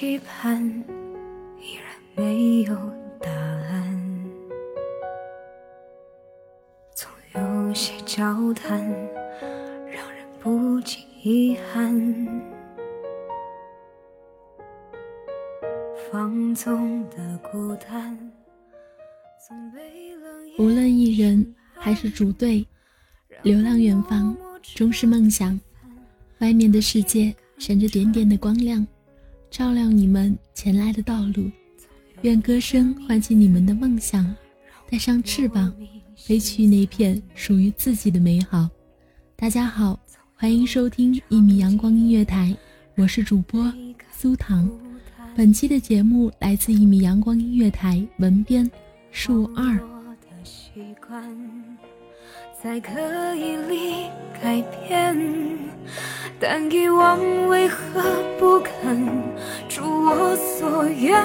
期盼依然没有答案，总有些交谈让人不禁遗憾。放纵的孤单，无论一人还是组队，流浪远方终是梦想。外面的世界闪着点点的光亮。照亮你们前来的道路，愿歌声唤起你们的梦想，带上翅膀，飞去那片属于自己的美好。大家好，欢迎收听一米阳光音乐台，我是主播苏糖。本期的节目来自一米阳光音乐台文编树二。才可以离改变，但遗忘为何不肯如我所愿？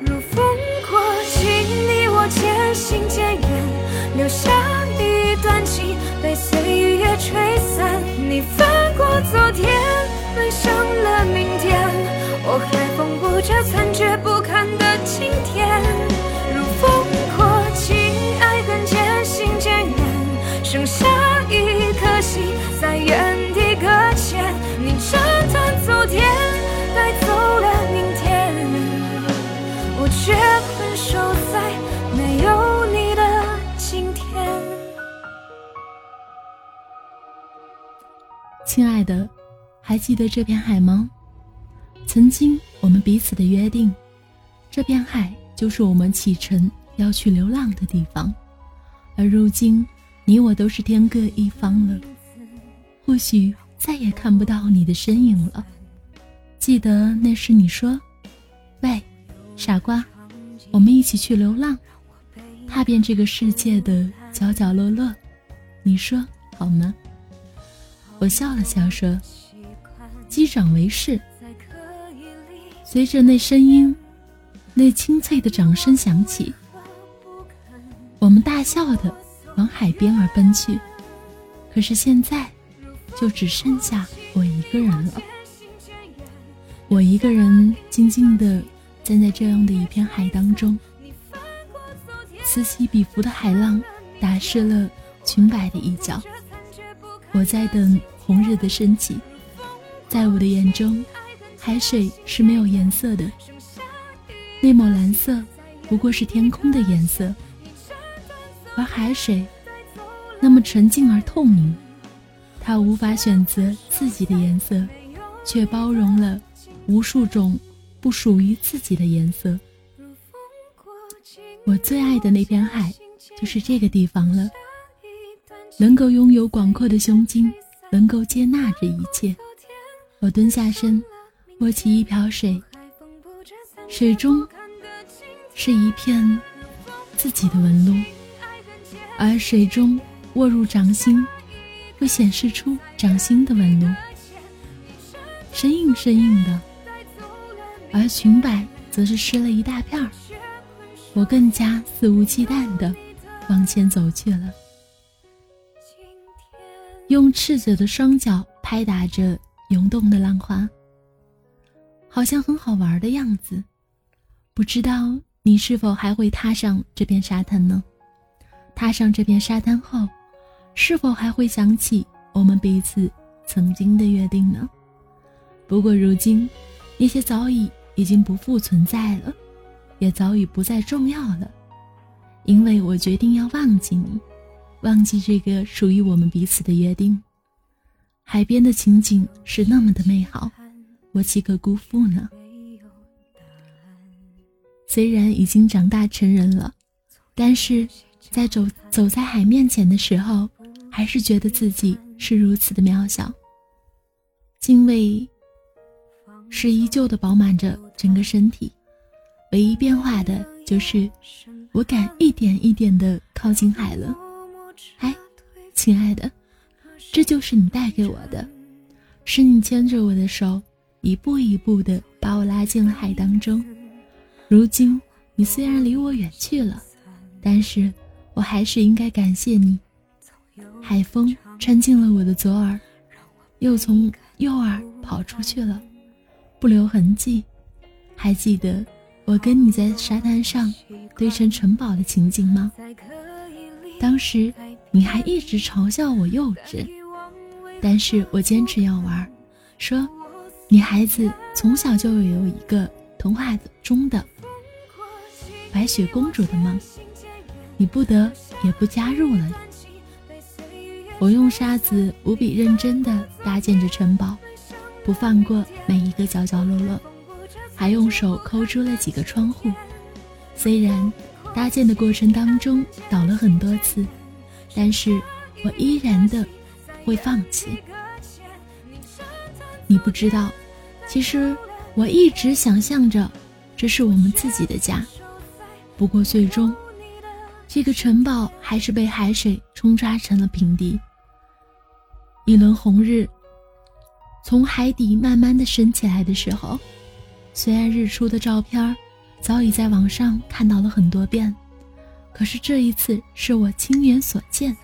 如风过境，你我渐行渐远，留下一段情被岁月吹散。你翻过昨天，奔向了明天，我还缝补着残缺不堪的今天。的，还记得这片海吗？曾经我们彼此的约定，这片海就是我们启程要去流浪的地方，而如今。你我都是天各一方了，或许再也看不到你的身影了。记得那时你说：“喂，傻瓜，我们一起去流浪，踏遍这个世界的角角落落。”你说好吗？我笑了笑说：“击掌为誓。”随着那声音，那清脆的掌声响起，我们大笑的。往海边而奔去，可是现在，就只剩下我一个人了。我一个人静静的站在这样的一片海当中，此起彼伏的海浪打湿了裙摆的一角。我在等红日的升起，在我的眼中，海水是没有颜色的，那抹蓝色不过是天空的颜色。而海水那么纯净而透明，它无法选择自己的颜色，却包容了无数种不属于自己的颜色。我最爱的那片海，就是这个地方了。能够拥有广阔的胸襟，能够接纳这一切。我蹲下身，握起一瓢水，水中是一片自己的纹路。而水中握入掌心，会显示出掌心的纹路，生硬生硬的。而裙摆则是湿了一大片儿。我更加肆无忌惮的往前走去了，用赤子的双脚拍打着涌动的浪花，好像很好玩的样子。不知道你是否还会踏上这片沙滩呢？踏上这片沙滩后，是否还会想起我们彼此曾经的约定呢？不过如今，那些早已已经不复存在了，也早已不再重要了，因为我决定要忘记你，忘记这个属于我们彼此的约定。海边的情景是那么的美好，我岂可辜负呢？虽然已经长大成人了，但是在走走在海面前的时候，还是觉得自己是如此的渺小。敬畏是依旧的饱满着整个身体，唯一变化的就是我敢一点一点的靠近海了。哎，亲爱的，这就是你带给我的，是你牵着我的手，一步一步的把我拉进了海当中。如今你虽然离我远去了，但是我还是应该感谢你。海风穿进了我的左耳，又从右耳跑出去了，不留痕迹。还记得我跟你在沙滩上堆成城堡的情景吗？当时你还一直嘲笑我幼稚，但是我坚持要玩，说女孩子从小就有一个童话中的。白雪公主的梦，你不得也不加入了。我用沙子无比认真地搭建着城堡，不放过每一个角角落落，还用手抠出了几个窗户。虽然搭建的过程当中倒了很多次，但是我依然的不会放弃。你不知道，其实我一直想象着，这是我们自己的家。不过，最终，这个城堡还是被海水冲刷成了平地。一轮红日从海底慢慢的升起来的时候，虽然日出的照片早已在网上看到了很多遍，可是这一次是我亲眼所见，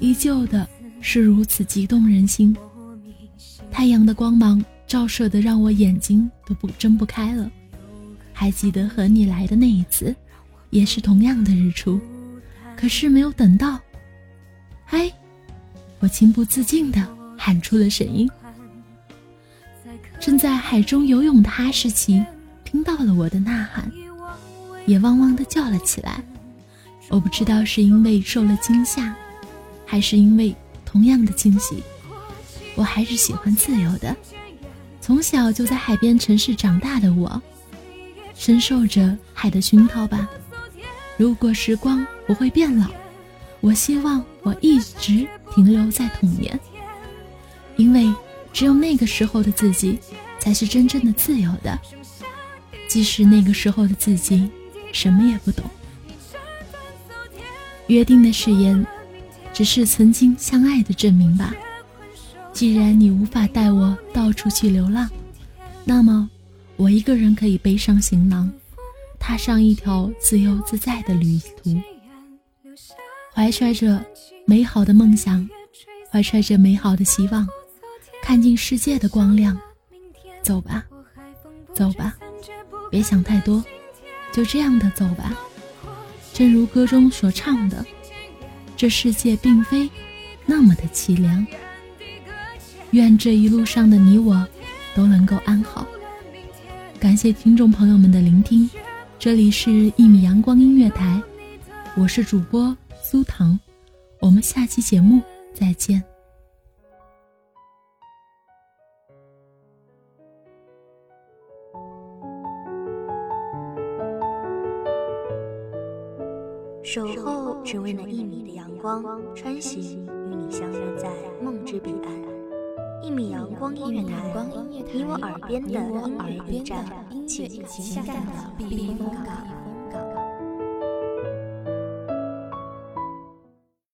依旧的是如此激动人心。太阳的光芒照射的让我眼睛都不睁不开了。还记得和你来的那一次。也是同样的日出，可是没有等到。哎，我情不自禁的喊出了声音。正在海中游泳的哈士奇听到了我的呐喊，也汪汪的叫了起来。我不知道是因为受了惊吓，还是因为同样的惊喜。我还是喜欢自由的。从小就在海边城市长大的我，深受着海的熏陶吧。如果时光不会变老，我希望我一直停留在童年，因为只有那个时候的自己才是真正的自由的，即使那个时候的自己什么也不懂。约定的誓言，只是曾经相爱的证明吧。既然你无法带我到处去流浪，那么我一个人可以背上行囊。踏上一条自由自在的旅途，怀揣着美好的梦想，怀揣着美好的希望，看尽世界的光亮。走吧，走吧，别想太多，就这样的走吧。正如歌中所唱的，这世界并非那么的凄凉。愿这一路上的你我都能够安好。感谢听众朋友们的聆听。这里是《一米阳光音乐台》，我是主播苏糖，我们下期节目再见。守候只为那一米的阳光，穿行与你相约在梦之彼岸。一米阳光音乐台，你我耳边的音乐驿站，情感的避风港。